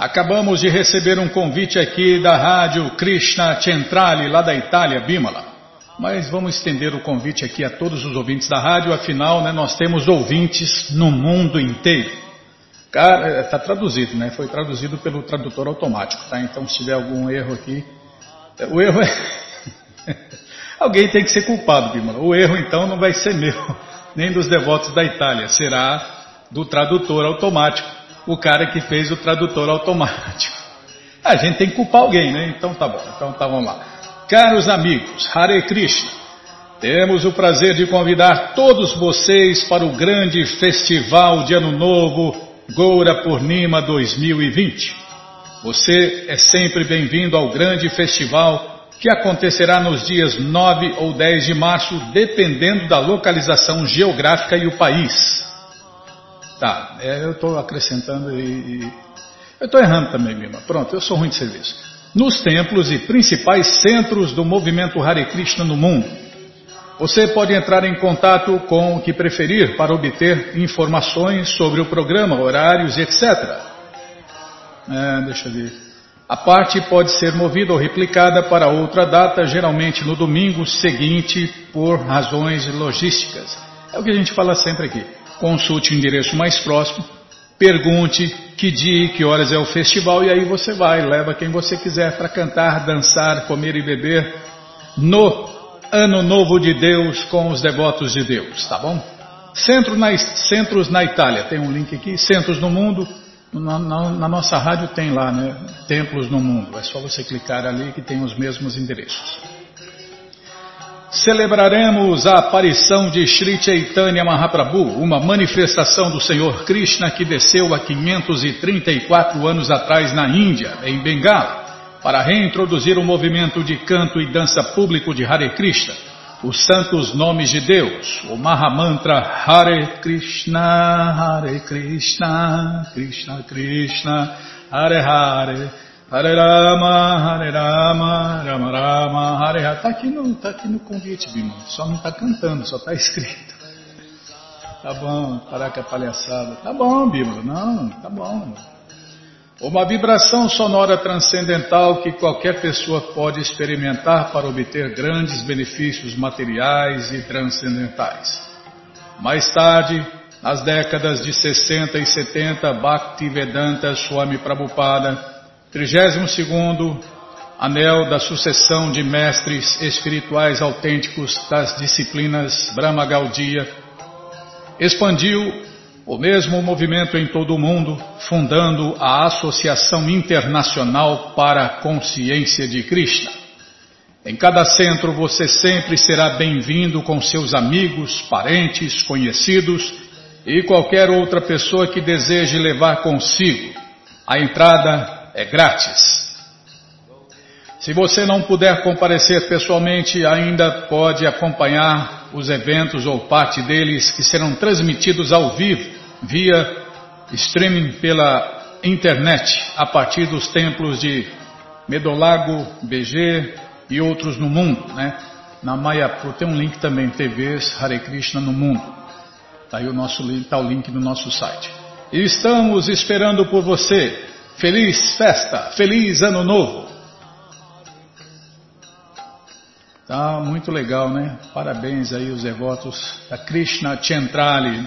Acabamos de receber um convite aqui da rádio Krishna Centrale, lá da Itália, Bimala. Mas vamos estender o convite aqui a todos os ouvintes da rádio, afinal, né, nós temos ouvintes no mundo inteiro. Cara, está é, traduzido, né? Foi traduzido pelo tradutor automático, tá? Então, se tiver algum erro aqui, o erro é. Alguém tem que ser culpado, Bimala. O erro, então, não vai ser meu, nem dos devotos da Itália, será do tradutor automático, o cara que fez o tradutor automático. A gente tem que culpar alguém, né? Então tá bom, então tá, vamos lá. Caros amigos, Hare Krishna, temos o prazer de convidar todos vocês para o grande festival de Ano Novo Goura Purnima 2020. Você é sempre bem-vindo ao grande festival que acontecerá nos dias 9 ou 10 de março, dependendo da localização geográfica e o país. Tá, é, eu estou acrescentando e, e eu estou errando também, Mima. Pronto, eu sou ruim de serviço. Nos templos e principais centros do movimento Hare Krishna no mundo. Você pode entrar em contato com o que preferir para obter informações sobre o programa, horários, etc. É, deixa eu ver. A parte pode ser movida ou replicada para outra data, geralmente no domingo seguinte, por razões logísticas. É o que a gente fala sempre aqui consulte o endereço mais próximo, pergunte que dia e que horas é o festival e aí você vai, leva quem você quiser para cantar, dançar, comer e beber no Ano Novo de Deus com os devotos de Deus, tá bom? Centro na, centros na Itália, tem um link aqui, centros no mundo, na, na, na, nossa rádio tem lá, né? Templos no mundo, é só você clicar ali que tem os mesmos endereços celebraremos a aparição de Sri Chaitanya Mahaprabhu, uma manifestação do Senhor Krishna que desceu há 534 anos atrás na Índia, em Bengala, para reintroduzir o movimento de canto e dança público de Hare Krishna, os santos nomes de Deus, o Mahamantra Hare Krishna, Hare Krishna, Krishna Krishna, Hare Hare, Hare Rama, Hare Rama, Rama Rama, Hare. Está aqui, no, tá aqui no convite, Bima. Só não está cantando, só está escrito. Tá bom, parar com a palhaçada. Tá bom, Bima. Não, tá bom. Uma vibração sonora transcendental que qualquer pessoa pode experimentar para obter grandes benefícios materiais e transcendentais. Mais tarde, nas décadas de 60 e 70, Bhaktivedanta Swami Prabhupada 32 Anel da sucessão de mestres espirituais autênticos das disciplinas Brahma Gaudiya, expandiu o mesmo movimento em todo o mundo, fundando a Associação Internacional para a Consciência de Krishna. Em cada centro você sempre será bem-vindo com seus amigos, parentes, conhecidos e qualquer outra pessoa que deseje levar consigo. A entrada é grátis. Se você não puder comparecer pessoalmente, ainda pode acompanhar os eventos ou parte deles que serão transmitidos ao vivo via streaming pela internet a partir dos templos de Medolago, BG e outros no mundo, né? Na Mayapur tem um link também, TVs Hare Krishna no mundo. Está aí o nosso link, tá o link no nosso site. E estamos esperando por você. Feliz festa, feliz ano novo. Tá muito legal, né? Parabéns aí os devotos da Krishna Centrale,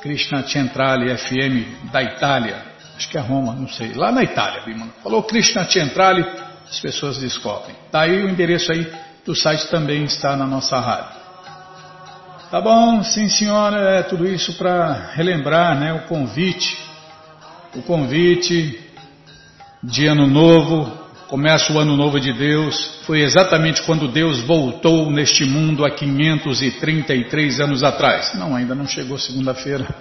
Krishna Centrale FM da Itália. Acho que é Roma, não sei. Lá na Itália, Bimano. Falou Krishna Centrale, as pessoas descobrem. Tá aí o endereço aí do site também está na nossa rádio. Tá bom, sim senhora, é tudo isso para relembrar, né, o convite o convite de Ano Novo, começa o Ano Novo de Deus, foi exatamente quando Deus voltou neste mundo há 533 anos atrás. Não, ainda não chegou segunda-feira.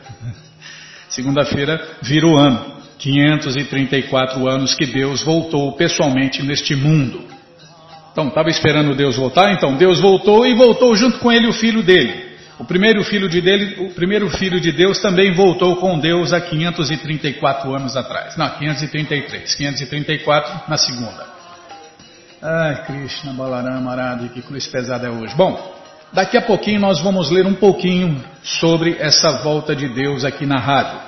Segunda-feira vira o ano. 534 anos que Deus voltou pessoalmente neste mundo. Então, estava esperando Deus voltar? Então, Deus voltou e voltou junto com ele o filho dele. O primeiro filho de dele, o primeiro filho de Deus também voltou com Deus há 534 anos atrás. Não, 533. 534 na segunda. Ai, Krishna, Balarama, Aradi, que cruz pesada é hoje. Bom, daqui a pouquinho nós vamos ler um pouquinho sobre essa volta de Deus aqui na rádio.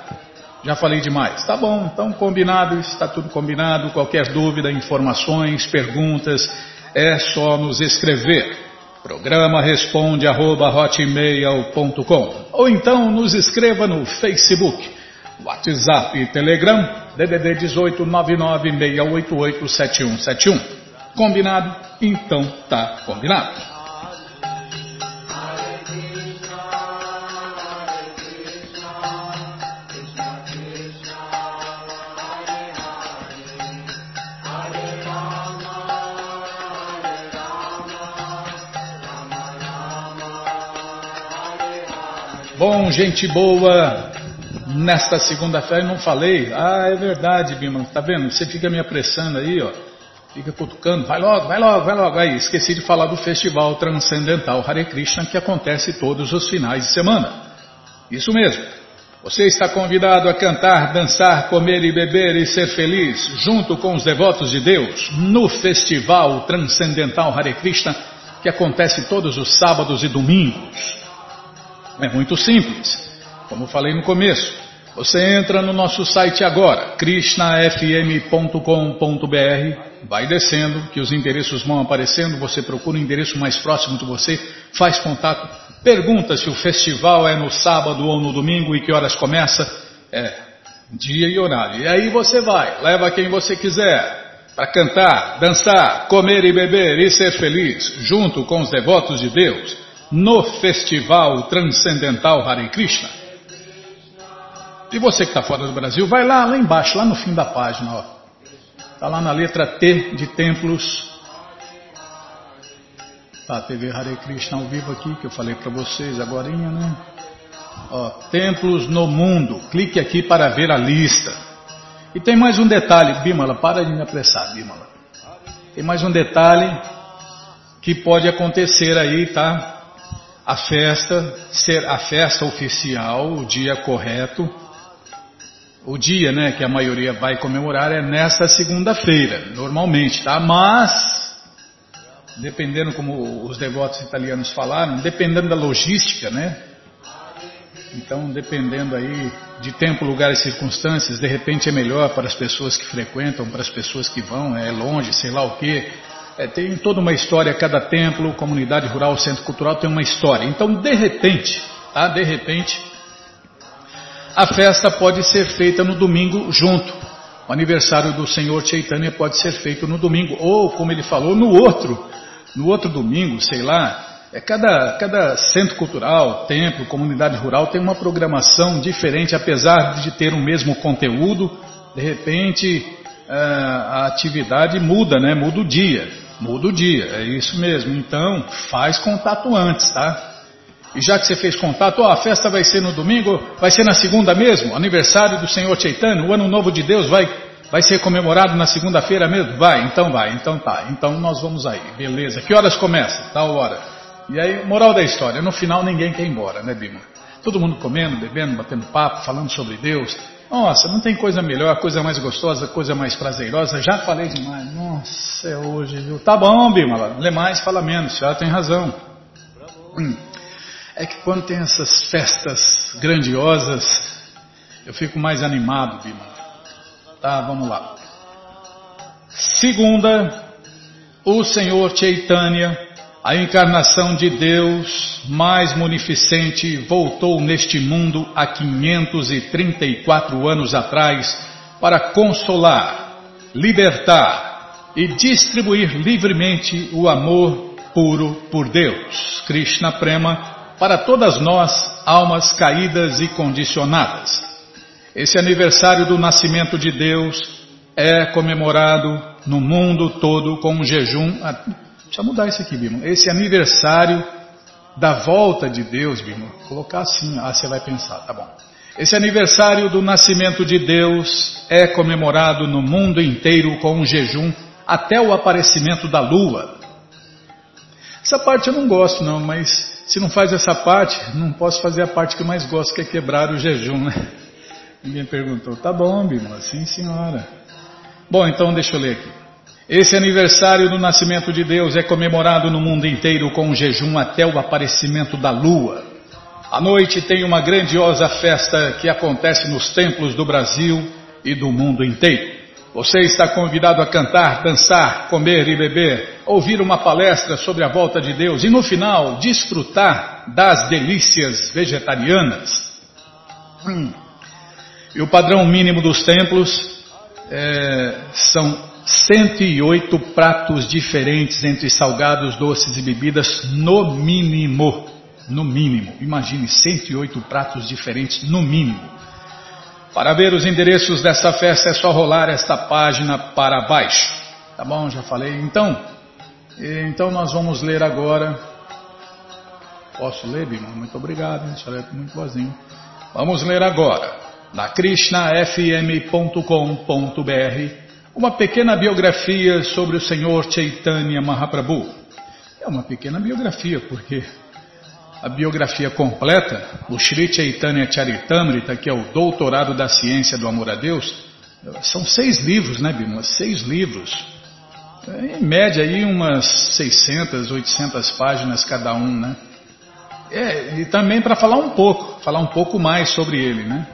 Já falei demais. Tá bom, então combinado, está tudo combinado. Qualquer dúvida, informações, perguntas, é só nos escrever. Programa responde arroba, ou então nos escreva no Facebook, WhatsApp e Telegram DDD 18 99688 7171. Combinado? Então tá combinado. Bom, gente boa, nesta segunda-feira não falei. Ah, é verdade, Bima, tá vendo? Você fica me apressando aí, ó. Fica cutucando, vai logo, vai logo, vai logo. Aí, esqueci de falar do Festival Transcendental Hare Krishna que acontece todos os finais de semana. Isso mesmo. Você está convidado a cantar, dançar, comer e beber e ser feliz junto com os devotos de Deus no Festival Transcendental Hare Krishna que acontece todos os sábados e domingos. É muito simples. Como falei no começo, você entra no nosso site agora, krishnafm.com.br, vai descendo, que os endereços vão aparecendo, você procura o endereço mais próximo de você, faz contato, pergunta se o festival é no sábado ou no domingo e que horas começa. É, dia e horário. E aí você vai, leva quem você quiser para cantar, dançar, comer e beber e ser feliz, junto com os devotos de Deus no Festival Transcendental Hare Krishna. E você que está fora do Brasil, vai lá, lá embaixo, lá no fim da página. Está lá na letra T de templos. Tá, TV Hare Krishna ao vivo aqui, que eu falei para vocês agora, né? Ó, templos no mundo. Clique aqui para ver a lista. E tem mais um detalhe, Bimala, para de me apressar, Bimala. Tem mais um detalhe que pode acontecer aí, tá? A festa ser a festa oficial, o dia correto, o dia, né, que a maioria vai comemorar é nesta segunda-feira, normalmente, tá? Mas dependendo como os devotos italianos falaram, dependendo da logística, né? Então, dependendo aí de tempo, lugar e circunstâncias, de repente é melhor para as pessoas que frequentam, para as pessoas que vão, é longe, sei lá o quê. É, tem toda uma história, cada templo, comunidade rural, centro cultural tem uma história. Então, de repente, tá? De repente, a festa pode ser feita no domingo junto. O aniversário do Senhor Chaitanya pode ser feito no domingo, ou, como ele falou, no outro, no outro domingo, sei lá. É cada, cada centro cultural, templo, comunidade rural tem uma programação diferente, apesar de ter o mesmo conteúdo. De repente, é, a atividade muda, né? Muda o dia. Muda o dia, é isso mesmo. Então, faz contato antes, tá? E já que você fez contato, a festa vai ser no domingo, vai ser na segunda mesmo, aniversário do Senhor Chaitanya, o ano novo de Deus vai, vai ser comemorado na segunda-feira mesmo? Vai, então vai, então tá. Então nós vamos aí, beleza. Que horas começa? Tal hora. E aí, moral da história, no final ninguém quer ir embora, né, Bima? Todo mundo comendo, bebendo, batendo papo, falando sobre Deus. Nossa, não tem coisa melhor, coisa mais gostosa, coisa mais prazerosa. Já falei demais. Nossa, é hoje, viu? Tá bom, Bimala. Lê mais, fala menos. Já tem razão. Hum. É que quando tem essas festas grandiosas, eu fico mais animado, Bimala. Tá, vamos lá. Segunda, o Senhor Chaitanya a encarnação de Deus mais munificente voltou neste mundo há 534 anos atrás para consolar, libertar e distribuir livremente o amor puro por Deus, Krishna Prema, para todas nós, almas caídas e condicionadas. Esse aniversário do nascimento de Deus é comemorado no mundo todo com um jejum Deixa eu mudar isso aqui, Bima. Esse aniversário da volta de Deus, Bima. Colocar assim, ah, você vai pensar, tá bom. Esse aniversário do nascimento de Deus é comemorado no mundo inteiro com um jejum até o aparecimento da lua. Essa parte eu não gosto, não, mas se não faz essa parte, não posso fazer a parte que eu mais gosto, que é quebrar o jejum, né? Ninguém perguntou. Tá bom, Bima, sim senhora. Bom, então deixa eu ler aqui. Esse aniversário do nascimento de Deus é comemorado no mundo inteiro com um jejum até o aparecimento da lua. À noite tem uma grandiosa festa que acontece nos templos do Brasil e do mundo inteiro. Você está convidado a cantar, dançar, comer e beber, ouvir uma palestra sobre a volta de Deus e no final desfrutar das delícias vegetarianas. Hum. E o padrão mínimo dos templos é, são 108 pratos diferentes entre salgados, doces e bebidas, no mínimo. No mínimo. Imagine 108 pratos diferentes, no mínimo. Para ver os endereços dessa festa é só rolar esta página para baixo. Tá bom? Já falei. Então, então nós vamos ler agora. Posso ler, Bima? Muito obrigado, Isso é muito boazinho. Vamos ler agora, na krishnafm.com.br, uma pequena biografia sobre o Senhor Chaitanya Mahaprabhu. É uma pequena biografia, porque a biografia completa, o Sri Chaitanya Charitamrita, que é o doutorado da ciência do amor a Deus, são seis livros, né, Bima? Seis livros. Em média aí umas 600, 800 páginas cada um, né? É, e também para falar um pouco, falar um pouco mais sobre ele, né?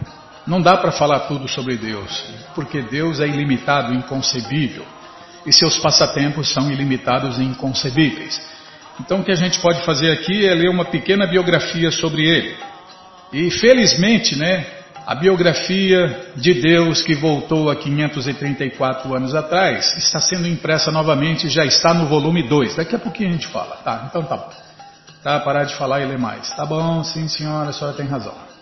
Não dá para falar tudo sobre Deus, porque Deus é ilimitado, inconcebível, e seus passatempos são ilimitados e inconcebíveis. Então o que a gente pode fazer aqui é ler uma pequena biografia sobre ele. E felizmente, né, a biografia de Deus que voltou há 534 anos atrás está sendo impressa novamente, já está no volume 2. Daqui a pouquinho a gente fala. Tá, então tá bom. Tá, parar de falar e ler mais. Tá bom, sim senhora, a senhora tem razão.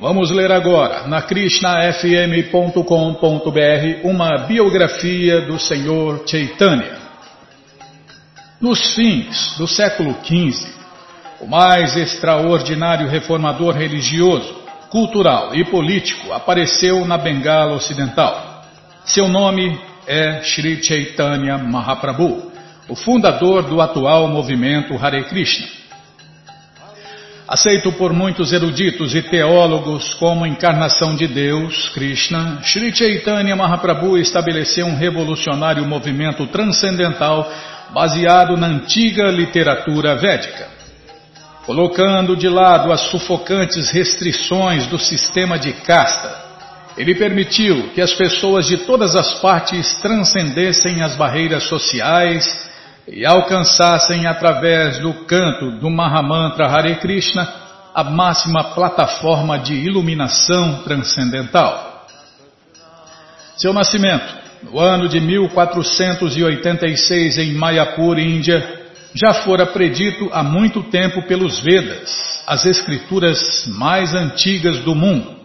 Vamos ler agora, na krishnafm.com.br, uma biografia do Senhor Chaitanya. Nos fins do século XV, o mais extraordinário reformador religioso, cultural e político apareceu na Bengala Ocidental. Seu nome é Sri Chaitanya Mahaprabhu, o fundador do atual movimento Hare Krishna. Aceito por muitos eruditos e teólogos como encarnação de Deus, Krishna, Sri Chaitanya Mahaprabhu estabeleceu um revolucionário movimento transcendental baseado na antiga literatura védica. Colocando de lado as sufocantes restrições do sistema de casta, ele permitiu que as pessoas de todas as partes transcendessem as barreiras sociais e alcançassem através do canto do Mahamantra Hare Krishna a máxima plataforma de iluminação transcendental. Seu nascimento no ano de 1486 em Mayapur, Índia, já fora predito há muito tempo pelos Vedas, as escrituras mais antigas do mundo.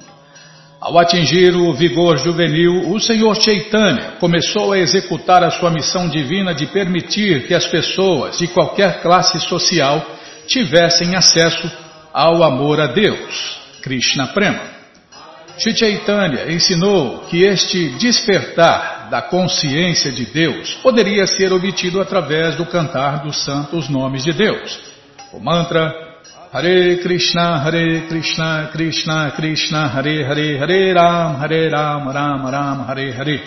Ao atingir o vigor juvenil, o Senhor Chaitanya começou a executar a sua missão divina de permitir que as pessoas de qualquer classe social tivessem acesso ao amor a Deus, Krishna Prema. Chaitanya ensinou que este despertar da consciência de Deus poderia ser obtido através do cantar dos santos nomes de Deus. O mantra Hare Krishna, Hare Krishna, Krishna Krishna, Hare Hare, Hare Ram, Hare Ram, Ram Ram, Hare Hare.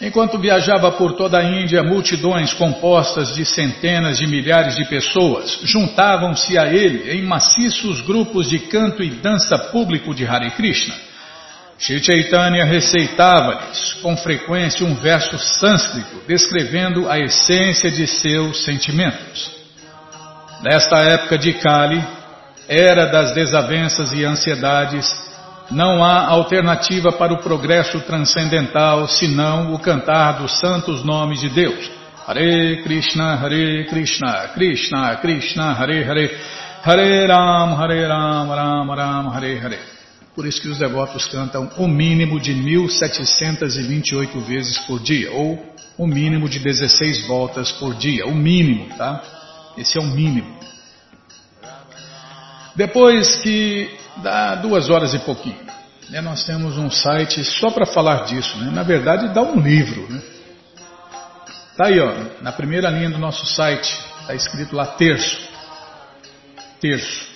Enquanto viajava por toda a Índia, multidões compostas de centenas de milhares de pessoas juntavam-se a ele em maciços grupos de canto e dança público de Hare Krishna. Shri Chaitanya receitava-lhes com frequência um verso sânscrito descrevendo a essência de seus sentimentos. Nesta época de Kali, era das desavenças e ansiedades, não há alternativa para o progresso transcendental senão o cantar dos santos nomes de Deus. Hare Krishna, Hare Krishna, Krishna Krishna, Hare Hare, Hare Ram, Hare Ram, Ram Ram, Hare Hare. Por isso que os devotos cantam o mínimo de 1728 vezes por dia, ou o mínimo de 16 voltas por dia, o mínimo, tá? Esse é o mínimo. Depois que dá duas horas e pouquinho, né, nós temos um site só para falar disso. Né? Na verdade, dá um livro. Né? Tá aí, ó, na primeira linha do nosso site, está escrito lá terço. Terço.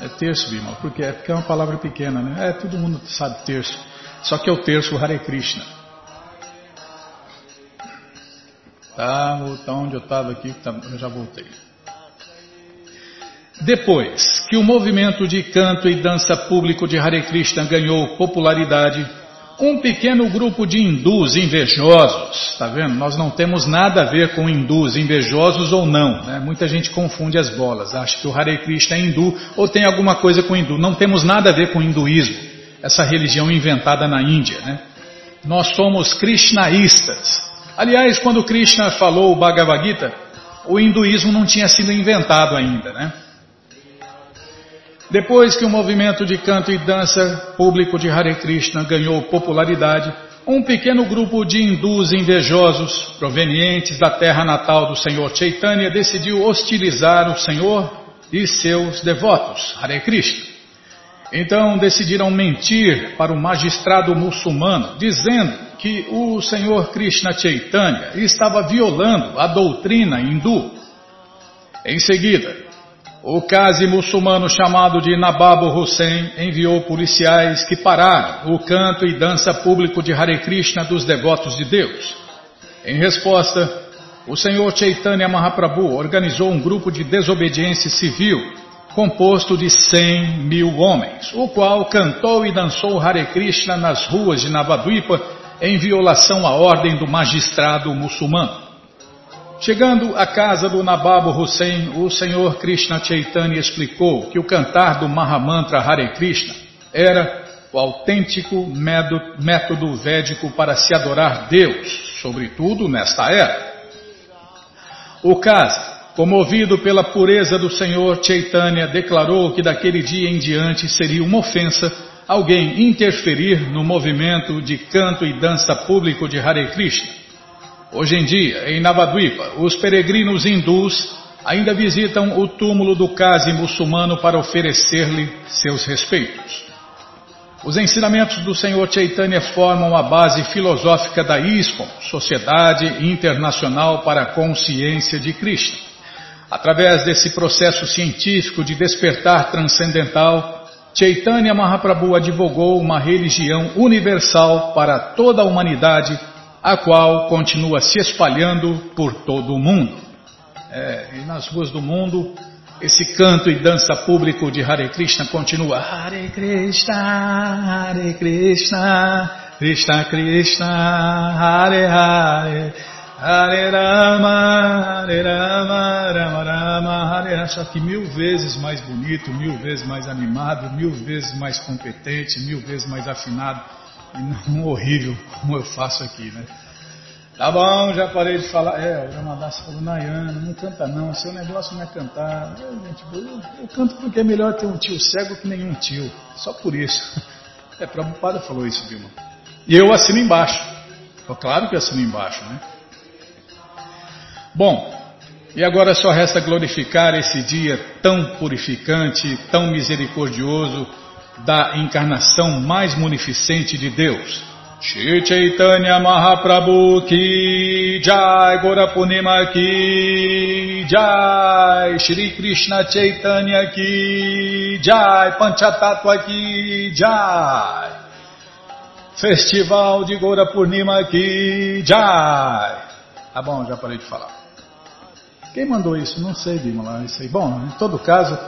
É terço, Bima, porque é, porque é uma palavra pequena, né? É, todo mundo sabe terço. Só que é o terço Hare Krishna. Tá, tá onde eu estava aqui, tá, eu já voltei. Depois que o movimento de canto e dança público de Hare Krishna ganhou popularidade, um pequeno grupo de hindus invejosos, tá vendo? Nós não temos nada a ver com hindus invejosos ou não, né? Muita gente confunde as bolas, acha que o Hare Krishna é hindu ou tem alguma coisa com hindu. Não temos nada a ver com hinduísmo, essa religião inventada na Índia, né? Nós somos krishnaístas. Aliás, quando Krishna falou o Bhagavad Gita, o hinduísmo não tinha sido inventado ainda, né? Depois que o movimento de canto e dança público de Hare Krishna ganhou popularidade, um pequeno grupo de hindus invejosos, provenientes da terra natal do Senhor Chaitanya, decidiu hostilizar o Senhor e seus devotos, Hare Krishna. Então decidiram mentir para o magistrado muçulmano, dizendo que o Senhor Krishna Chaitanya estava violando a doutrina hindu. Em seguida, o case muçulmano chamado de Nabab Hussein enviou policiais que pararam o canto e dança público de Hare Krishna dos devotos de Deus. Em resposta, o Senhor Chaitanya Mahaprabhu organizou um grupo de desobediência civil composto de 100 mil homens, o qual cantou e dançou Hare Krishna nas ruas de Navadvipa em violação à ordem do magistrado muçulmano. Chegando à casa do Nabab Hussein, o Senhor Krishna Chaitanya explicou que o cantar do Mahamantra Hare Krishna era o autêntico método védico para se adorar Deus, sobretudo nesta era. O Kazi, comovido pela pureza do Senhor Chaitanya, declarou que daquele dia em diante seria uma ofensa alguém interferir no movimento de canto e dança público de Hare Krishna Hoje em dia, em Navadvipa, os peregrinos hindus ainda visitam o túmulo do Kazi muçulmano para oferecer-lhe seus respeitos. Os ensinamentos do Senhor Chaitanya formam a base filosófica da ISKCON, Sociedade Internacional para a Consciência de Krishna. Através desse processo científico de despertar transcendental, Chaitanya Mahaprabhu advogou uma religião universal para toda a humanidade a qual continua se espalhando por todo o mundo. É, e nas ruas do mundo, esse canto e dança público de Hare Krishna continua. Hare Krishna, Hare Krishna, Krishna Krishna, Hare Hare, Hare Rama, Hare Rama, Rama Rama, Hare Rama. Só que mil vezes mais bonito, mil vezes mais animado, mil vezes mais competente, mil vezes mais afinado e não horrível como eu faço aqui, né? Tá bom, já parei de falar. É, o Ramadassa falou, Nayana, não canta não, seu negócio não é cantar. Eu, gente, eu, eu, canto porque é melhor ter um tio cego que nenhum tio. Só por isso. É, Prabhupada falou isso, Vilma. E eu assino embaixo. Claro que assino embaixo, né? Bom, e agora só resta glorificar esse dia tão purificante, tão misericordioso, da encarnação mais munificente de Deus. Shri Chaitanya Mahaprabhu ki Jai Gorapunima ki Jai Shri Krishna Chaitanya ki Jai Panchatattva ki Jai Festival de Gorapurnima ki Jai Tá bom, já parei de falar. Quem mandou isso? Não sei, Bimala. Bom, em todo caso,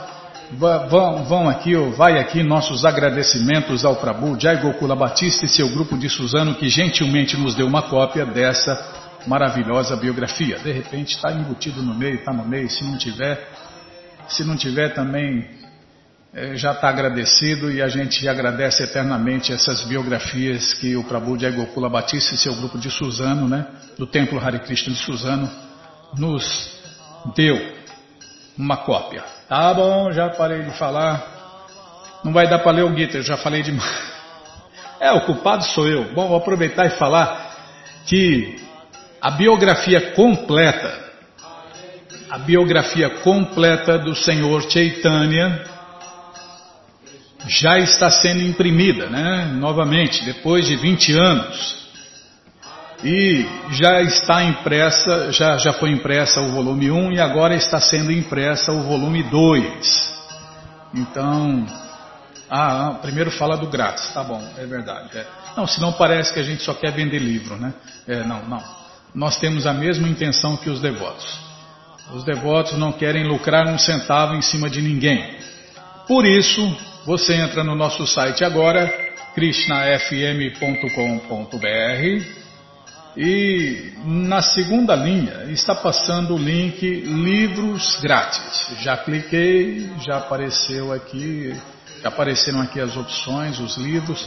Vão, vão aqui, ou vai aqui nossos agradecimentos ao Prabhu Jai Gokula Batista e seu grupo de Suzano que gentilmente nos deu uma cópia dessa maravilhosa biografia. De repente está embutido no meio, está no meio, se não tiver, se não tiver também é, já está agradecido e a gente agradece eternamente essas biografias que o Prabhu Jai Gokula Batista e seu grupo de Suzano, né, do Templo Hare Krishna de Suzano, nos deu uma cópia. Tá bom, já parei de falar. Não vai dar para ler o Gita, eu já falei demais. É, o culpado sou eu. Bom, vou aproveitar e falar que a biografia completa, a biografia completa do Senhor Chaitanya já está sendo imprimida, né? Novamente, depois de 20 anos. E já está impressa, já, já foi impressa o volume 1 e agora está sendo impressa o volume 2. Então, ah, primeiro fala do grátis, tá bom, é verdade. É. Não, senão parece que a gente só quer vender livro, né? É, não, não. Nós temos a mesma intenção que os devotos. Os devotos não querem lucrar um centavo em cima de ninguém. Por isso, você entra no nosso site agora, krishnafm.com.br e na segunda linha está passando o link livros grátis. Já cliquei, já apareceu aqui, já apareceram aqui as opções, os livros.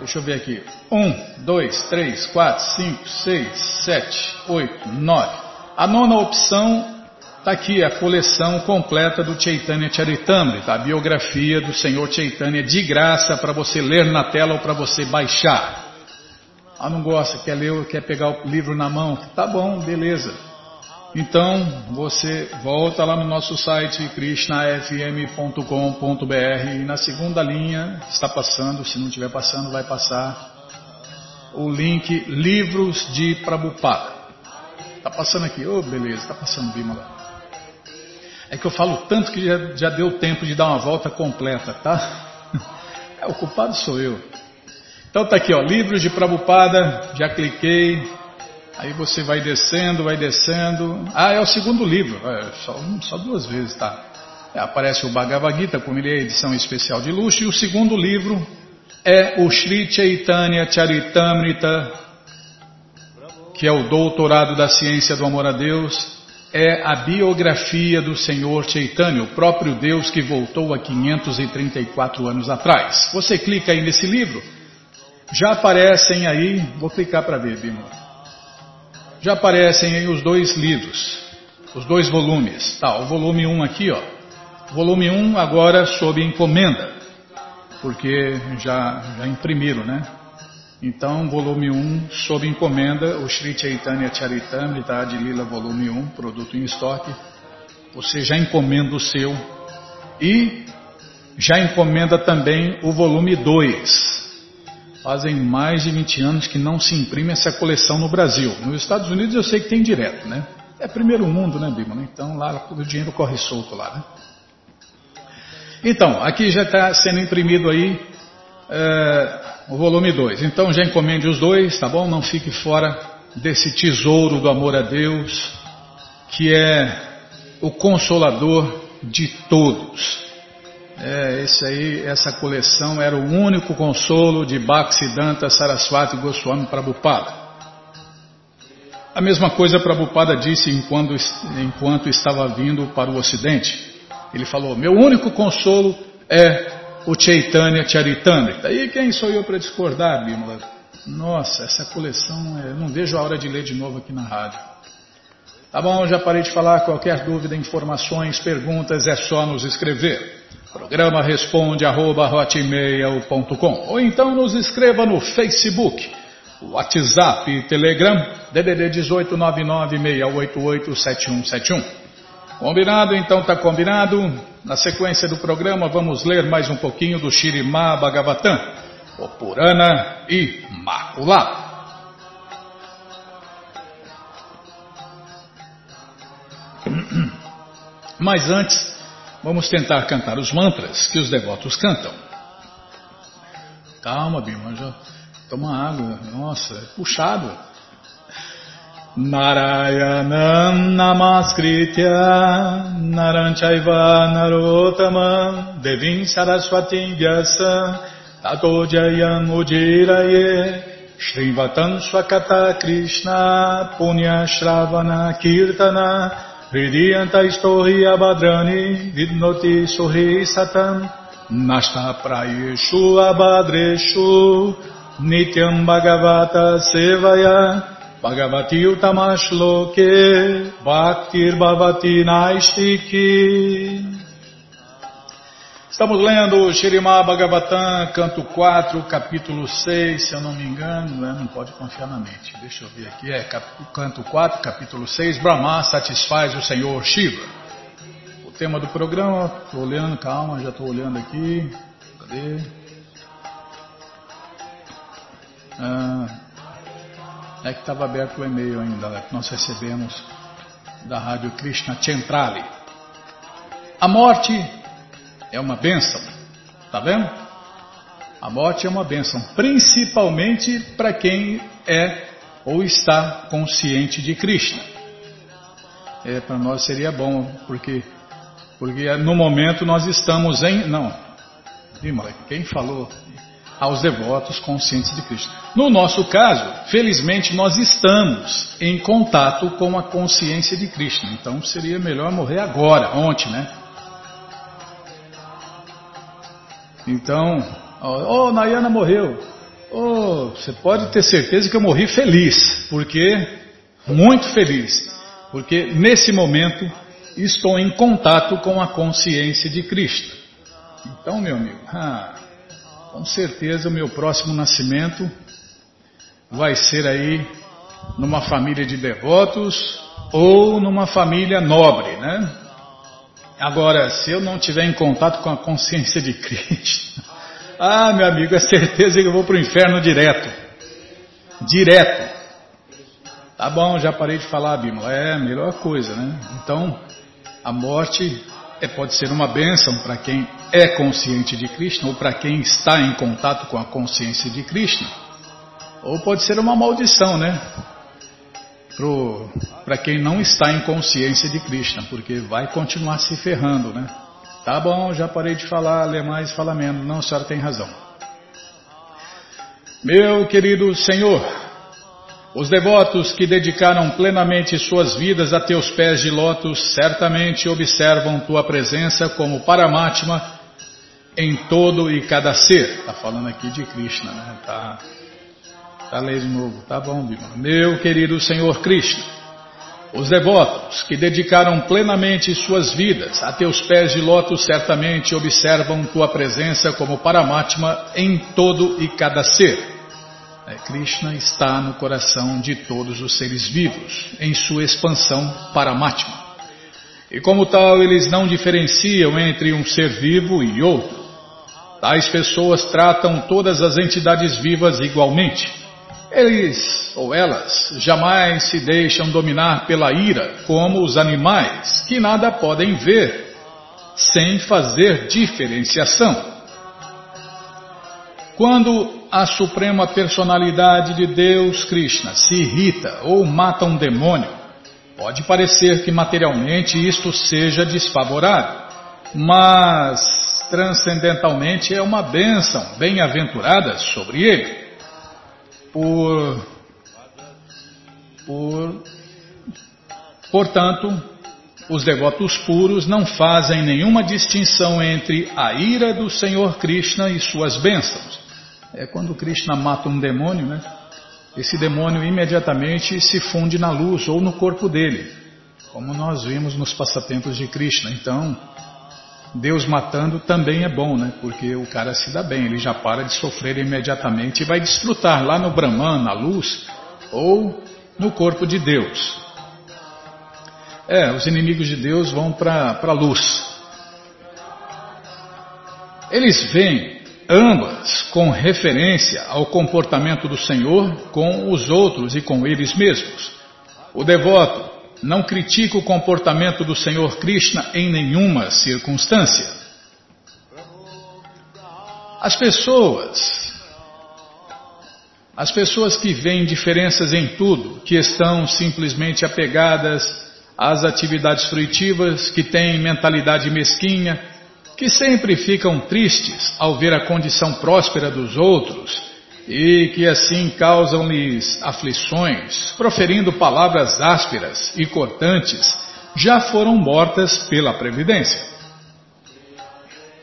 Deixa eu ver aqui. Um, dois, três, quatro, cinco, seis, sete, oito, nove. A nona opção Está aqui a coleção completa do Chaitanya Charitamrita, a biografia do Senhor Chaitanya de graça para você ler na tela ou para você baixar. Ah, não gosta, quer ler, quer pegar o livro na mão? Tá bom, beleza. Então, você volta lá no nosso site krishnafm.com.br e na segunda linha está passando, se não estiver passando, vai passar o link Livros de Prabhupada. Está passando aqui, oh beleza, está passando Bimala. É que eu falo tanto que já, já deu tempo de dar uma volta completa, tá? É, o culpado sou eu. Então tá aqui, ó, livros de Prabhupada, já cliquei. Aí você vai descendo, vai descendo. Ah, é o segundo livro, é, só, só, duas vezes, tá? É, aparece o Bhagavad Gita, como ele é edição especial de luxo, e o segundo livro é o Sri Chaitanya Charitamrita, que é o doutorado da ciência do amor a Deus, é a biografia do Senhor Chaitanya, o próprio Deus que voltou há 534 anos atrás. Você clica aí nesse livro, já aparecem aí, vou clicar para ver, Bima. Já aparecem aí os dois livros, os dois volumes. Tá, o volume 1 um aqui, ó. Volume 1 um agora sob encomenda, porque já, já imprimiram, né? Então, volume 1, sob encomenda, o Sri Chaitanya Charitamrita de Lila, volume 1, produto em estoque. Você já encomenda o seu e já encomenda também o volume 2. Fazem mais de 20 anos que não se imprime essa coleção no Brasil. Nos Estados Unidos eu sei que tem direto, né? É primeiro mundo, né, Bima? Então lá o dinheiro corre solto lá, né? Então, aqui já está sendo imprimido aí. É, o volume 2. Então já encomende os dois, tá bom? Não fique fora desse tesouro do amor a Deus, que é o consolador de todos. É, esse aí, essa coleção era o único consolo de Bhaktisiddhanta Saraswati Goswami Prabhupada. A mesma coisa Prabhupada disse enquanto, enquanto estava vindo para o Ocidente. Ele falou: Meu único consolo é o Chaitanya Charitamrita. E quem sou eu para discordar, Bimala? Nossa, essa coleção, eu não vejo a hora de ler de novo aqui na rádio. Tá bom, já parei de falar. Qualquer dúvida, informações, perguntas, é só nos escrever. Programa responde arroba, ou então nos escreva no Facebook, WhatsApp Telegram, DDD 18 7171. Combinado? Então tá combinado. Na sequência do programa vamos ler mais um pouquinho do Shirimá Bhagavatam, o Purana Imaculado. Mas antes, vamos tentar cantar os mantras que os devotos cantam. Calma, Bima, já toma água. Nossa, é puxado. Narayanam Namaskritya Naranchaiva Narotamam Devim Saraswati Vyasa Tato Jayam Ujiraye Swakata Krishna Punya Shravana Hridiyanta Istohi Abhadrani Vidnoti Suhi Satam Nashta Prayeshu Abhadreshu Nityam Bhagavata Sevaya Bhagavati Utamashloke Bhaktir Bhavati Naistiki Estamos lendo Shirimá Bhagavatam, canto 4, capítulo 6, se eu não me engano, né? não pode confiar na mente. Deixa eu ver aqui, é canto 4, capítulo 6, Brahma satisfaz o Senhor Shiva. O tema do programa, estou olhando, calma, já estou olhando aqui. Cadê? Ah, é que estava aberto o e-mail ainda, né, que nós recebemos da Rádio Krishna Centrale. A morte é uma bênção, tá vendo? A morte é uma bênção, principalmente para quem é ou está consciente de Krishna. É, para nós seria bom, porque, porque no momento nós estamos em. Não. Quem falou? Aos devotos conscientes de Cristo. No nosso caso, felizmente, nós estamos em contato com a consciência de Cristo. Então seria melhor morrer agora, ontem, né? Então, oh, Nayana morreu. Oh, você pode ter certeza que eu morri feliz, porque muito feliz, porque nesse momento estou em contato com a consciência de Cristo. Então, meu amigo, ah, com certeza o meu próximo nascimento vai ser aí numa família de devotos ou numa família nobre, né? Agora, se eu não tiver em contato com a consciência de Cristo, ah, meu amigo, é certeza que eu vou para o inferno direto. Direto. Tá bom, já parei de falar, Bímola. É a melhor coisa, né? Então, a morte é, pode ser uma bênção para quem é consciente de Krishna ou para quem está em contato com a consciência de Krishna. Ou pode ser uma maldição, né? Para quem não está em consciência de Krishna, porque vai continuar se ferrando, né? Tá bom, já parei de falar, ler mais, fala menos. Não, a senhora tem razão. Meu querido Senhor, os devotos que dedicaram plenamente suas vidas a teus pés de lótus certamente observam tua presença como Paramatma em todo e cada ser. Está falando aqui de Krishna, né? Tá, tá lendo novo. Tá bom, Bima. Meu querido Senhor Krishna, os devotos que dedicaram plenamente suas vidas a teus pés de lótus certamente observam tua presença como Paramatma em todo e cada ser. É, Krishna está no coração de todos os seres vivos, em sua expansão paramatma. E como tal, eles não diferenciam entre um ser vivo e outro. Tais pessoas tratam todas as entidades vivas igualmente. Eles ou elas jamais se deixam dominar pela ira, como os animais, que nada podem ver, sem fazer diferenciação. Quando a suprema personalidade de Deus, Krishna, se irrita ou mata um demônio, pode parecer que materialmente isto seja desfavorável, mas transcendentalmente é uma bênção bem-aventurada sobre ele. Por, por, portanto, os devotos puros não fazem nenhuma distinção entre a ira do Senhor Krishna e suas bênçãos é quando Krishna mata um demônio, né? Esse demônio imediatamente se funde na luz ou no corpo dele, como nós vimos nos passatempos de Krishna. Então, Deus matando também é bom, né? Porque o cara se dá bem, ele já para de sofrer imediatamente e vai desfrutar lá no Brahman, na luz, ou no corpo de Deus. É, os inimigos de Deus vão para a luz. Eles veem ambas com referência ao comportamento do Senhor com os outros e com eles mesmos. O devoto não critica o comportamento do Senhor Krishna em nenhuma circunstância. As pessoas, as pessoas que veem diferenças em tudo, que estão simplesmente apegadas às atividades fruitivas, que têm mentalidade mesquinha, que sempre ficam tristes ao ver a condição próspera dos outros e que assim causam-lhes aflições, proferindo palavras ásperas e cortantes, já foram mortas pela previdência.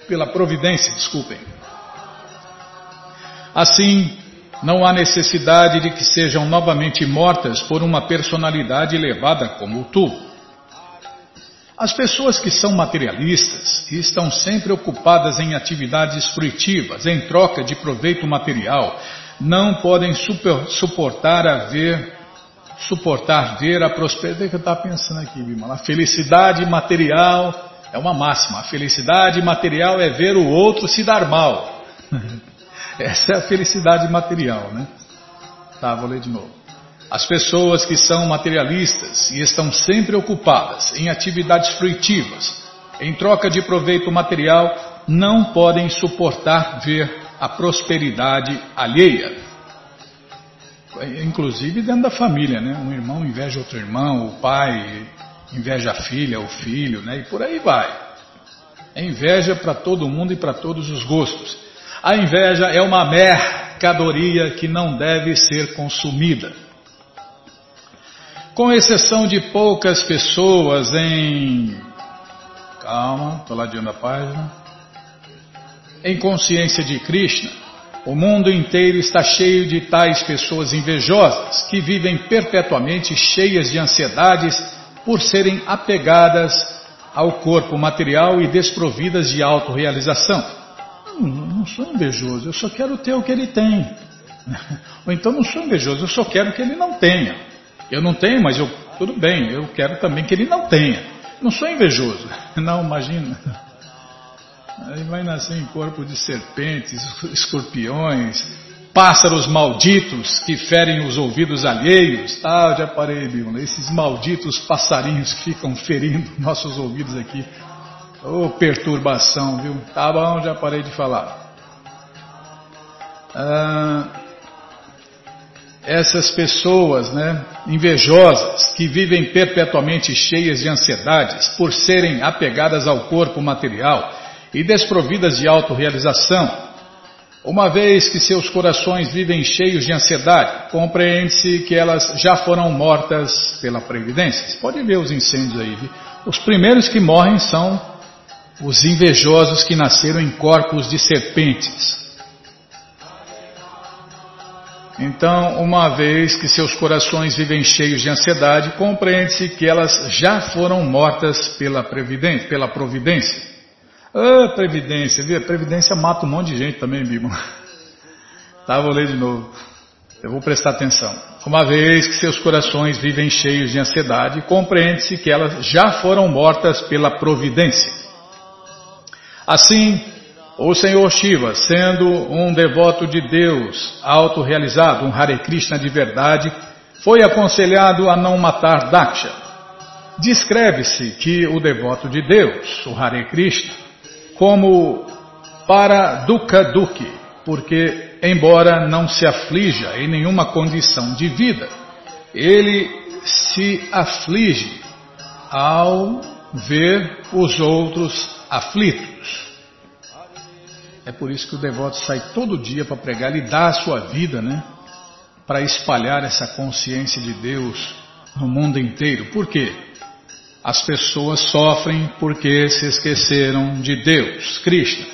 Pela providência, desculpem. Assim, não há necessidade de que sejam novamente mortas por uma personalidade elevada como tu. As pessoas que são materialistas e estão sempre ocupadas em atividades fruitivas, em troca de proveito material, não podem super, suportar a ver, suportar ver a prosperidade. que eu estava pensando aqui, Bimala? A felicidade material é uma máxima. A felicidade material é ver o outro se dar mal. Essa é a felicidade material, né? Tá, vou ler de novo. As pessoas que são materialistas e estão sempre ocupadas em atividades fruitivas, em troca de proveito material, não podem suportar ver a prosperidade alheia. Inclusive dentro da família, né? Um irmão inveja outro irmão, o pai inveja a filha, o filho, né? E por aí vai. É inveja para todo mundo e para todos os gostos. A inveja é uma mercadoria que não deve ser consumida. Com exceção de poucas pessoas em. Calma, estou ladeando a página. Em consciência de Krishna, o mundo inteiro está cheio de tais pessoas invejosas que vivem perpetuamente cheias de ansiedades por serem apegadas ao corpo material e desprovidas de autorrealização. Não, não sou invejoso, eu só quero ter o que ele tem. Ou então não sou invejoso, eu só quero que ele não tenha. Eu não tenho, mas eu tudo bem, eu quero também que ele não tenha. Não sou invejoso. Não, imagina. Aí vai nascer em corpo de serpentes, escorpiões, pássaros malditos que ferem os ouvidos alheios. Ah, já parei, Bíblia. Esses malditos passarinhos que ficam ferindo nossos ouvidos aqui. Ô oh, perturbação, viu? Tá bom, já parei de falar. Ah, essas pessoas, né, invejosas, que vivem perpetuamente cheias de ansiedades por serem apegadas ao corpo material e desprovidas de autorrealização, uma vez que seus corações vivem cheios de ansiedade, compreende-se que elas já foram mortas pela previdência. Você pode ver os incêndios aí. Viu? Os primeiros que morrem são os invejosos que nasceram em corpos de serpentes. Então, uma vez que seus corações vivem cheios de ansiedade, compreende-se que elas já foram mortas pela, pela providência. Ah, Previdência, viu? Previdência mata um monte de gente também, Bíblia. Tá, vou ler de novo. Eu vou prestar atenção. Uma vez que seus corações vivem cheios de ansiedade, compreende-se que elas já foram mortas pela providência. Assim, o Senhor Shiva, sendo um devoto de Deus, autorrealizado, um Hare Krishna de verdade, foi aconselhado a não matar Daksha. Descreve-se que o devoto de Deus, o Hare Krishna, como para Dukkha Dukhi, porque, embora não se aflija em nenhuma condição de vida, ele se aflige ao ver os outros aflitos. É por isso que o devoto sai todo dia para pregar, ele dá a sua vida, né? Para espalhar essa consciência de Deus no mundo inteiro. Por quê? As pessoas sofrem porque se esqueceram de Deus, Krishna.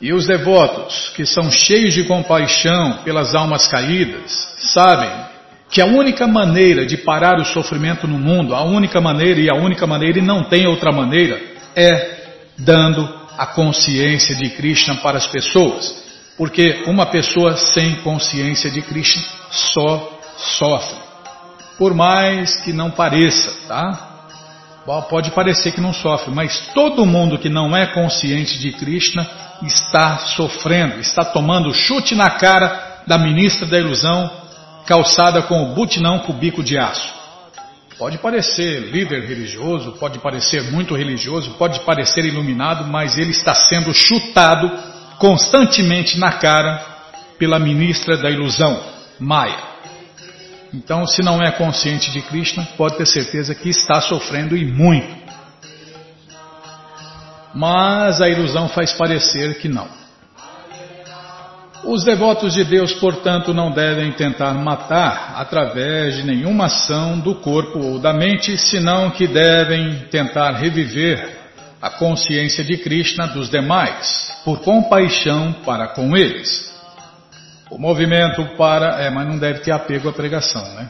E os devotos, que são cheios de compaixão pelas almas caídas, sabem que a única maneira de parar o sofrimento no mundo, a única maneira e a única maneira e não tem outra maneira, é dando a consciência de Krishna para as pessoas. Porque uma pessoa sem consciência de Krishna só sofre. Por mais que não pareça, tá? Pode parecer que não sofre, mas todo mundo que não é consciente de Krishna está sofrendo, está tomando chute na cara da ministra da ilusão, calçada com o butinão cubico de aço. Pode parecer líder religioso, pode parecer muito religioso, pode parecer iluminado, mas ele está sendo chutado constantemente na cara pela ministra da ilusão, Maya. Então, se não é consciente de Krishna, pode ter certeza que está sofrendo e muito. Mas a ilusão faz parecer que não. Os devotos de Deus, portanto, não devem tentar matar através de nenhuma ação do corpo ou da mente, senão que devem tentar reviver a consciência de Krishna dos demais, por compaixão para com eles. O movimento para. É, mas não deve ter apego à pregação, né?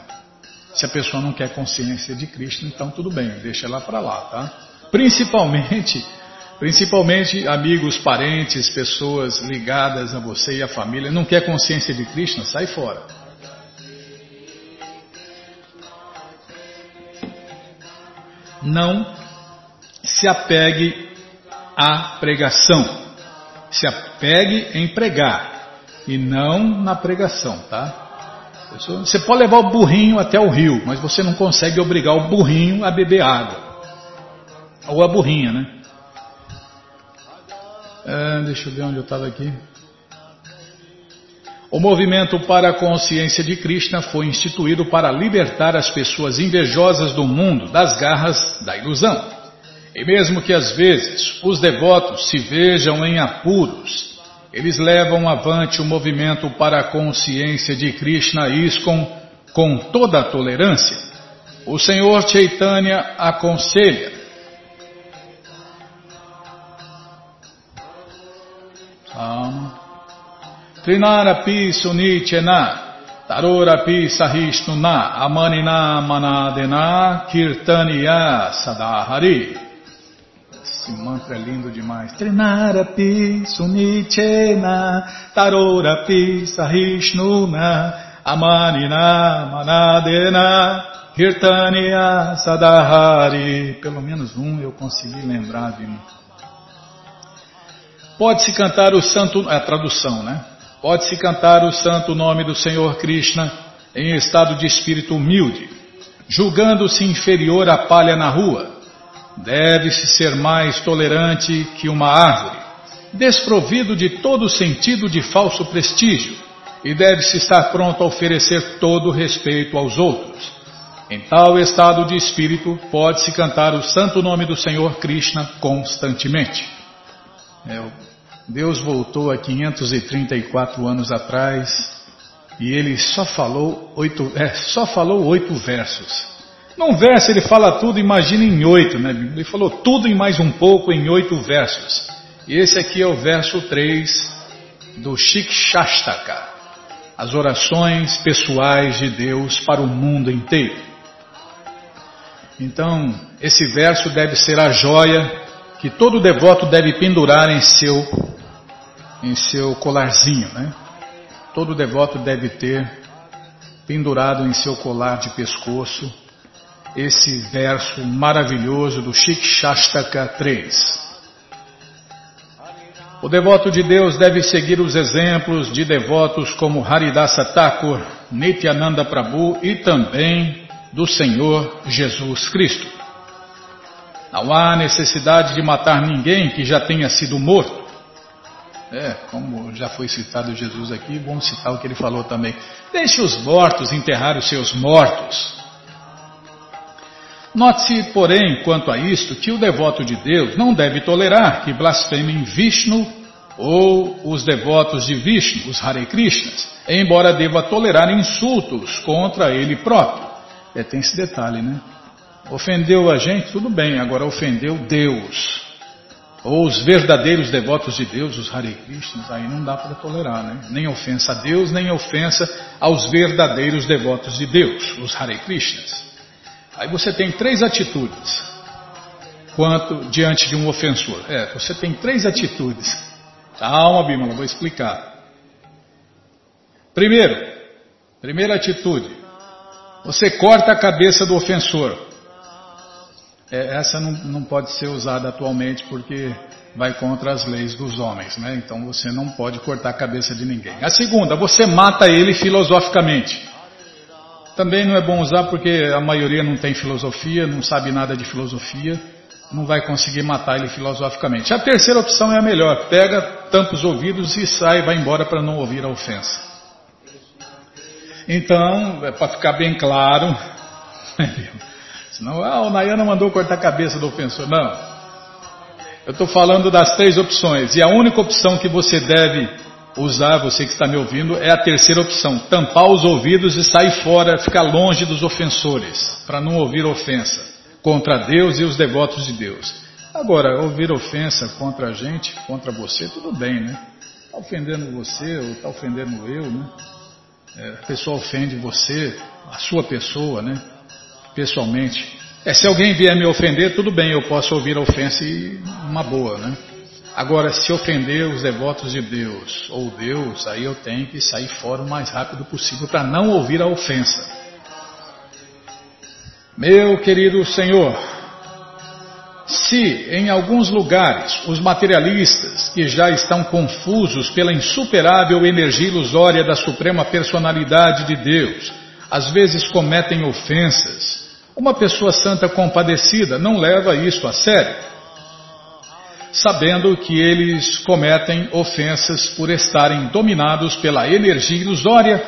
Se a pessoa não quer consciência de Cristo, então tudo bem, deixa ela para lá, tá? Principalmente, principalmente amigos, parentes, pessoas ligadas a você e a família, não quer consciência de Cristo, sai fora. Não se apegue à pregação. Se apegue em pregar e não na pregação, tá? Você pode levar o burrinho até o rio, mas você não consegue obrigar o burrinho a beber água. Ou a burrinha, né? É, deixa eu ver onde eu estava aqui. O movimento para a consciência de Krishna foi instituído para libertar as pessoas invejosas do mundo das garras da ilusão. E mesmo que às vezes os devotos se vejam em apuros, eles levam avante o movimento para a consciência de Krishna ISKCON com toda a tolerância. O Senhor Chaitanya aconselha. Calma. Trinarapi sunichena, tarorapi sahishnuna, amanina manadena, kirtaniya sadahari. Esse mantra é lindo demais. Trinarapi sunichena, tarorapi sahishnuna, amanina manadena, kirtaniya sadahari. Pelo menos um eu consegui lembrar, viu? Pode-se cantar o santo, é a tradução, né? Pode-se cantar o santo nome do Senhor Krishna em estado de espírito humilde, julgando-se inferior à palha na rua. Deve-se ser mais tolerante que uma árvore, desprovido de todo sentido de falso prestígio, e deve-se estar pronto a oferecer todo respeito aos outros. Em tal estado de espírito, pode-se cantar o santo nome do Senhor Krishna constantemente. É, Deus voltou a 534 anos atrás e ele só falou oito, é, só falou oito versos. Num verso ele fala tudo, imagina em oito, né? Ele falou tudo e mais um pouco em oito versos. E esse aqui é o verso 3 do Shikshastaka, as orações pessoais de Deus para o mundo inteiro. Então, esse verso deve ser a joia que todo devoto deve pendurar em seu, em seu colarzinho, né? Todo devoto deve ter pendurado em seu colar de pescoço esse verso maravilhoso do Shikshastaka 3. O devoto de Deus deve seguir os exemplos de devotos como Haridasa Thakur, Nityananda Prabhu e também do Senhor Jesus Cristo. Não há necessidade de matar ninguém que já tenha sido morto. É, como já foi citado Jesus aqui, vamos citar o que ele falou também. Deixe os mortos enterrar os seus mortos. Note-se, porém, quanto a isto, que o devoto de Deus não deve tolerar que blasfemem Vishnu ou os devotos de Vishnu, os Hare Krishnas, embora deva tolerar insultos contra ele próprio. É, tem esse detalhe, né? Ofendeu a gente, tudo bem, agora ofendeu Deus. Ou os verdadeiros devotos de Deus, os Hare Krishnas, aí não dá para tolerar, né? Nem ofensa a Deus, nem ofensa aos verdadeiros devotos de Deus, os Hare Krishnas. Aí você tem três atitudes quanto diante de um ofensor. É, você tem três atitudes. Calma, Bímola, vou explicar. Primeiro, primeira atitude, você corta a cabeça do ofensor é, essa não, não pode ser usada atualmente porque vai contra as leis dos homens, né? Então você não pode cortar a cabeça de ninguém. A segunda, você mata ele filosoficamente. Também não é bom usar porque a maioria não tem filosofia, não sabe nada de filosofia, não vai conseguir matar ele filosoficamente. A terceira opção é a melhor: pega, tampa os ouvidos e sai, vai embora para não ouvir a ofensa. Então, é para ficar bem claro, Senão, ah, o Nayana mandou cortar a cabeça do ofensor. Não. Eu estou falando das três opções. E a única opção que você deve usar, você que está me ouvindo, é a terceira opção: tampar os ouvidos e sair fora, ficar longe dos ofensores, para não ouvir ofensa contra Deus e os devotos de Deus. Agora, ouvir ofensa contra a gente, contra você, tudo bem, né? Está ofendendo você ou está ofendendo eu, né? É, a pessoa ofende você, a sua pessoa, né? Pessoalmente. É, se alguém vier me ofender, tudo bem, eu posso ouvir a ofensa e uma boa, né? Agora, se ofender os devotos de Deus ou Deus, aí eu tenho que sair fora o mais rápido possível para não ouvir a ofensa. Meu querido Senhor, se em alguns lugares os materialistas, que já estão confusos pela insuperável energia ilusória da Suprema Personalidade de Deus, às vezes cometem ofensas, uma pessoa santa compadecida não leva isso a sério. sabendo que eles cometem ofensas por estarem dominados pela energia ilusória,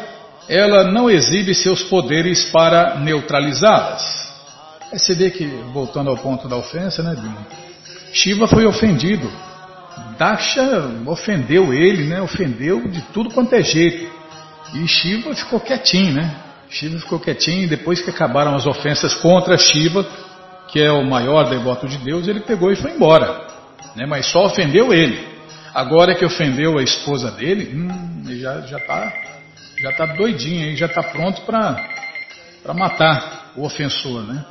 ela não exibe seus poderes para neutralizá-las. Aí você vê que, voltando ao ponto da ofensa, né, Bima? Shiva foi ofendido. Daksha ofendeu ele, né? Ofendeu de tudo quanto é jeito. E Shiva ficou quietinho, né? Shiva ficou quietinho e depois que acabaram as ofensas contra Shiva, que é o maior devoto de Deus, ele pegou e foi embora. Né? Mas só ofendeu ele. Agora que ofendeu a esposa dele, hum, já já está já tá doidinho já está pronto para matar o ofensor, né?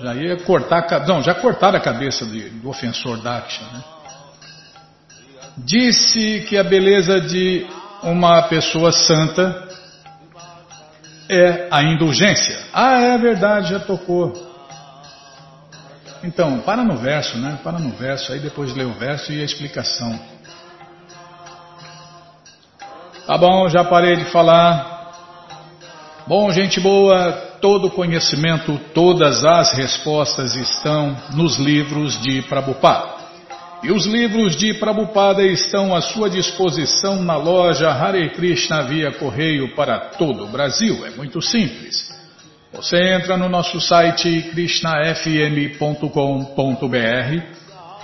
Já ia cortar, não, já cortaram a cabeça de, do ofensor Daksha, né? Disse que a beleza de uma pessoa santa é a indulgência. Ah, é verdade, já tocou. Então, para no verso, né? Para no verso, aí depois lê o verso e a explicação. Tá bom, já parei de falar. Bom, gente boa, todo conhecimento, todas as respostas estão nos livros de Prabhupada. E os livros de Prabhupada estão à sua disposição na loja Hare Krishna via correio para todo o Brasil. É muito simples. Você entra no nosso site krishnafm.com.br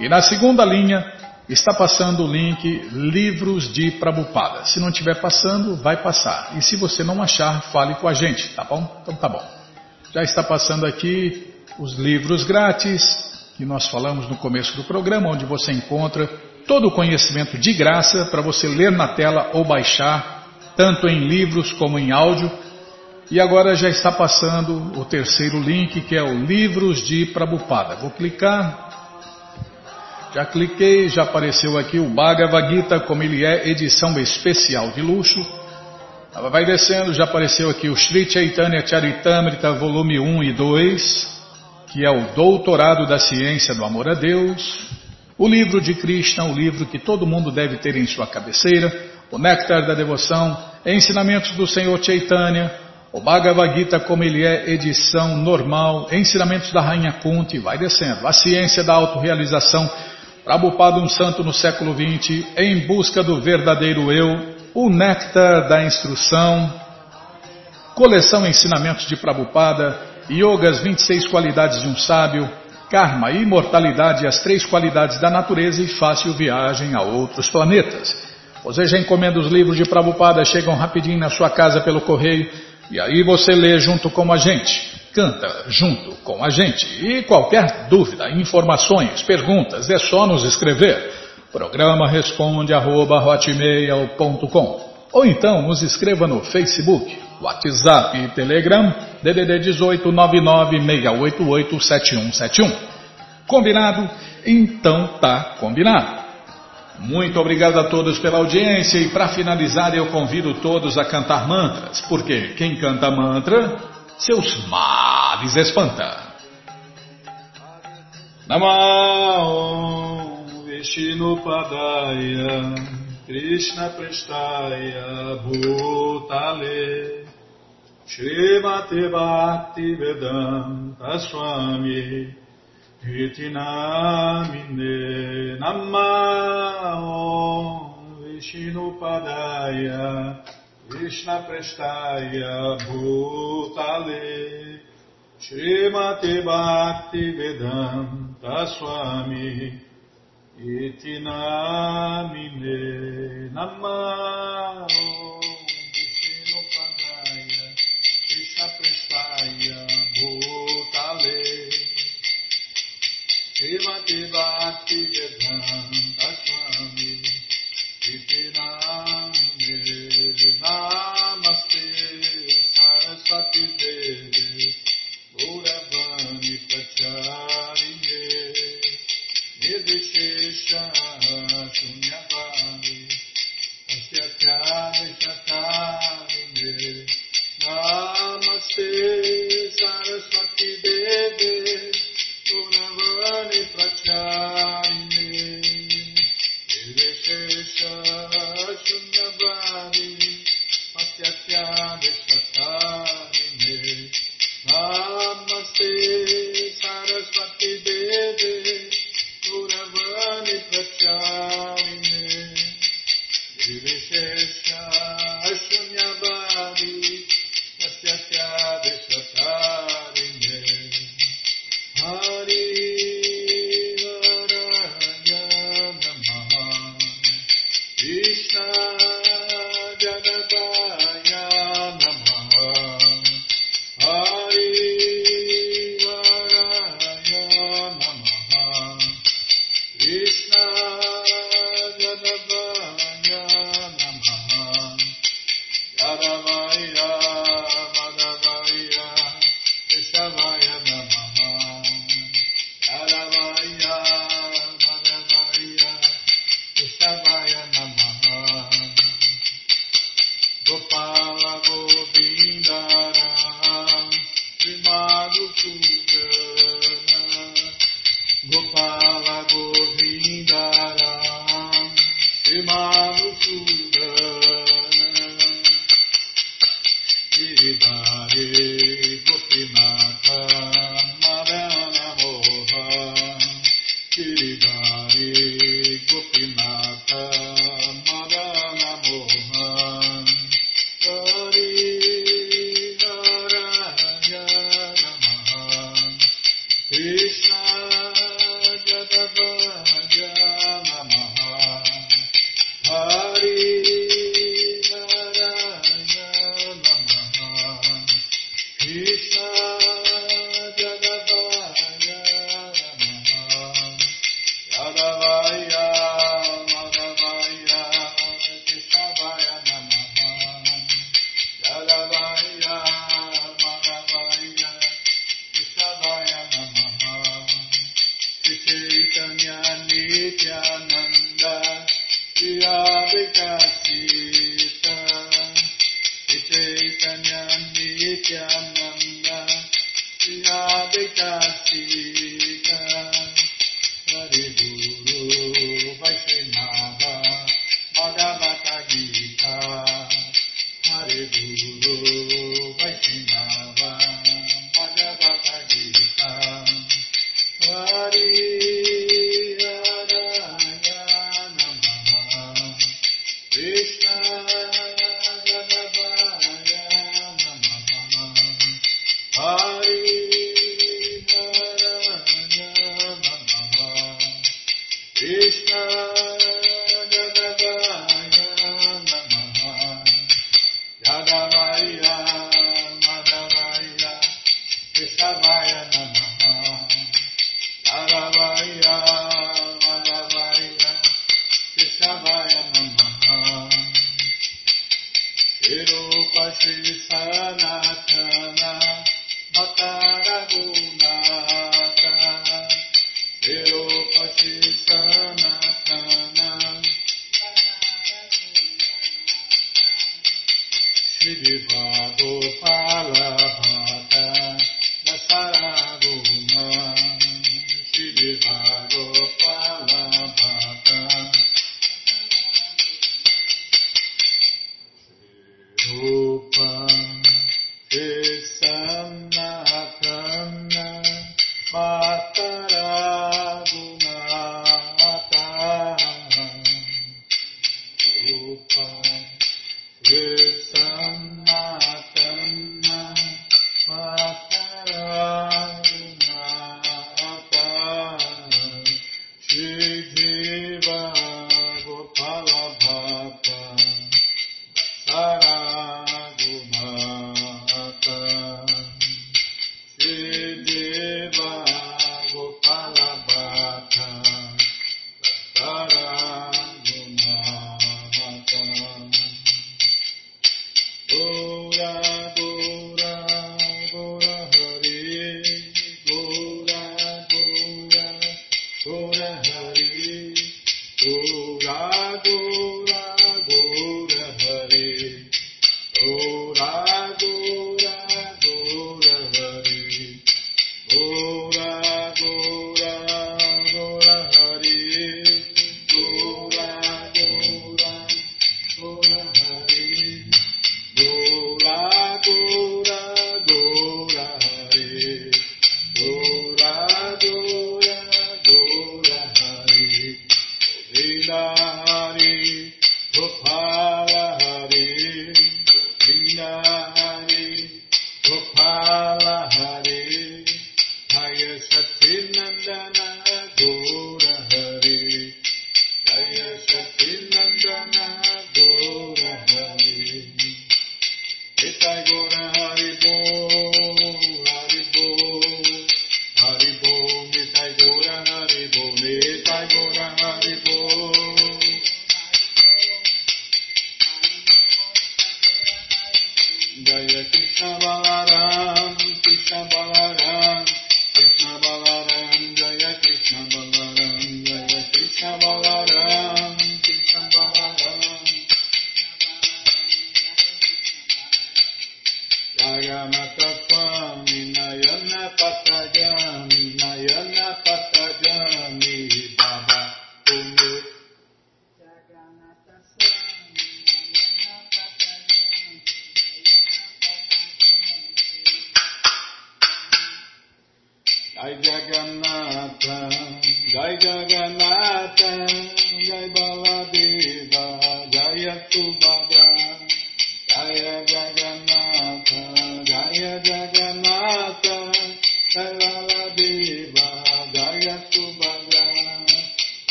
e na segunda linha está passando o link Livros de Prabhupada. Se não estiver passando, vai passar. E se você não achar, fale com a gente, tá bom? Então tá bom. Já está passando aqui os livros grátis, que nós falamos no começo do programa, onde você encontra todo o conhecimento de graça para você ler na tela ou baixar, tanto em livros como em áudio. E agora já está passando o terceiro link, que é o Livros de Prabupada. Vou clicar. Já cliquei, já apareceu aqui o Bhagavad Gita, como ele é, edição especial de luxo. Vai descendo, já apareceu aqui o Sri Chaitanya Charitamrita, volume 1 e 2 que é o Doutorado da Ciência do Amor a Deus, o livro de Krishna, o livro que todo mundo deve ter em sua cabeceira, o Néctar da Devoção, Ensinamentos do Senhor Chaitanya, o Bhagavad Gita como ele é, edição normal, Ensinamentos da Rainha Kunti, vai descendo, a Ciência da Autorealização, Prabhupada um Santo no século XX, Em Busca do Verdadeiro Eu, o Néctar da Instrução, Coleção Ensinamentos de Prabhupada, Yoga, as 26 qualidades de um sábio, Karma, imortalidade, as três qualidades da natureza e fácil viagem a outros planetas. Você já encomenda os livros de Prabhupada, chegam rapidinho na sua casa pelo correio e aí você lê junto com a gente, canta junto com a gente. E qualquer dúvida, informações, perguntas, é só nos escrever. Programa responde arroba, ou então nos escreva no Facebook WhatsApp e Telegram, DDD 18 996887171. Combinado? Então tá combinado. Muito obrigado a todos pela audiência e para finalizar eu convido todos a cantar mantras, porque quem canta mantra, seus males espanta. Namah Vishnu Padaya Krishna Prestaya Bhutale Srimati Bhakti Vedanta Swami. Iti Namine Namah Vishnu Padaya. Krishna Prestaya Bhutale. Srimati Bhakti Vedanta Swami. Iti Namine Namah Srimati Bhakti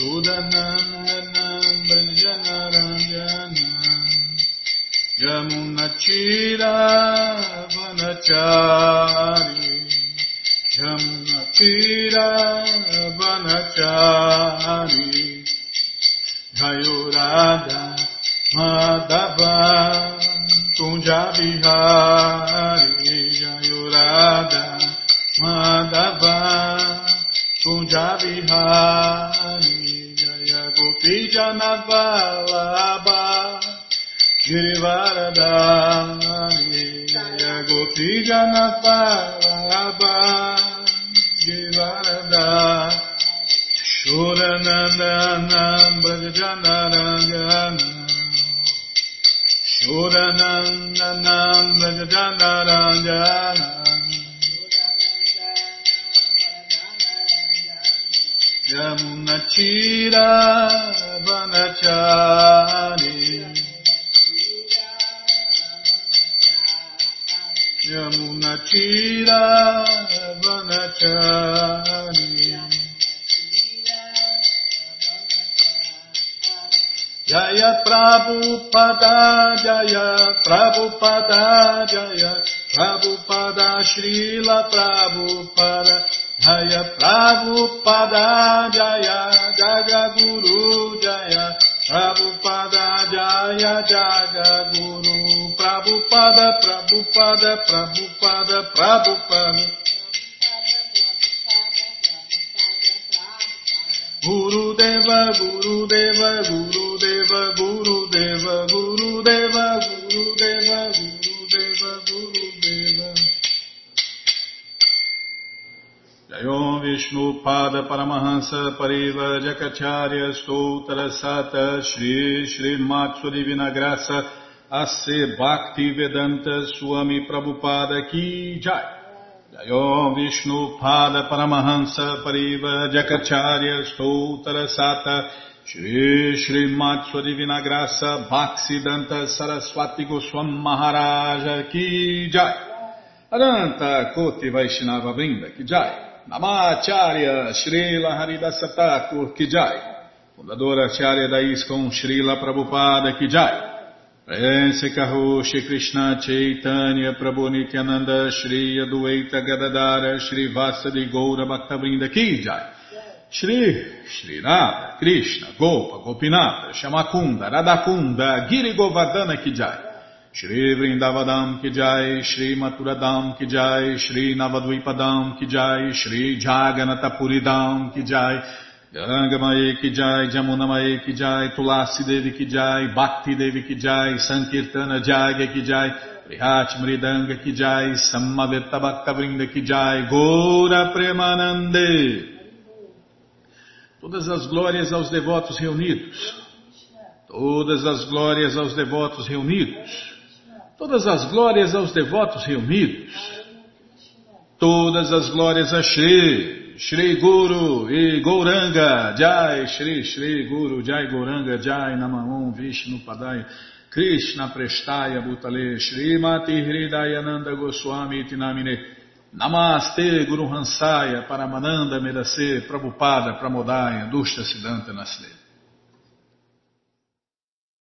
Yashodanandana Brajanaranjana Yamunachira Vanachari Yamunachira Vanachari Jayurada Madhava Kunjabihari Jayurada Madhava Kunjabihari Janavallabha Girivardhani Jaya Gopi Janavallabha Girivardhani Shoranandanam Bhajanarangana Shoranandanam Bhajanarangana Yamunandanam Yamunachira Vanachari Yamunachira Vanachari Jaya Prabhupada Jaya Prabhupada Jaya Prabhupada Srila Prabhupada Jaya Prabhupada Jaya Jagaguru Jaya Prabhupada Jaya Jagaguru Prabhupada Prabhupada Prabhupada Prabhupada Guru Deva Guru Deva Guru Deva Guru Deva Guru Deva Guru Deva Guru Deva Guru Deva Jayom Vishnu Pada Paramahansa Pariva Jakacharya Stoutra Sata Shri Shri Matsu Divina Graça A.C. Bhakti Vedanta Swami Prabhupada Ki Jai Jayom Vishnu Pada Paramahansa Pariva Jakacharya Stoutra Sata Shri Shri Matsua Divina Graça Bhaktisiddhanta Saraswati Goswam Maharaja Ki Jai Aranta Koti Vaishnava Brinda Ki Jai Namacharya Srila Haridasa Thakur Ki Jai. Fundadora Acharya da ISKCON Srila Prabhupada Ki Jai. Prense Kaho Shri Krishna Chaitanya Prabhu Nityananda Shri Adueita Gadadara Shri Vasadi Goura Bhaktavrinda Ki Jai. Shri Shri Radha Krishna Gopa Gopinata Shamakunda Radakunda Giri Govardhana Ki Jai Shri Vrindavadam Ki Jai Shri Maturadam Ki Jai Shri Navadvipadam Ki Jai Shri Jaganatapuridam Ki Jai Ganga Mae Ki Jai, Jamuna Mae Ki Jai, Tulasi Devi Ki Jai, Bhakti Devi Ki Jai, Sankirtana Jagya Ki Jai, Prihat Mridanga Ki Jai, Samaveta Bhakta Vrinda Gora Premanande. Todas as glórias aos devotos reunidos. Todas as glórias aos devotos reunidos todas as glórias aos devotos reunidos. Todas as glórias a Shri, Shri Guru e Gouranga, Jai, Shri, Shri Guru, Jai Gouranga, Jai Namaon, Vishnu Padaya, Krishna Prestaya Butale Shri Mati Hridayananda Goswami Tinamine. Namaste Guru Hansaya, Paramananda Medase, Prabhupada, Pramodaya, Dushya Siddhanta Nasleta.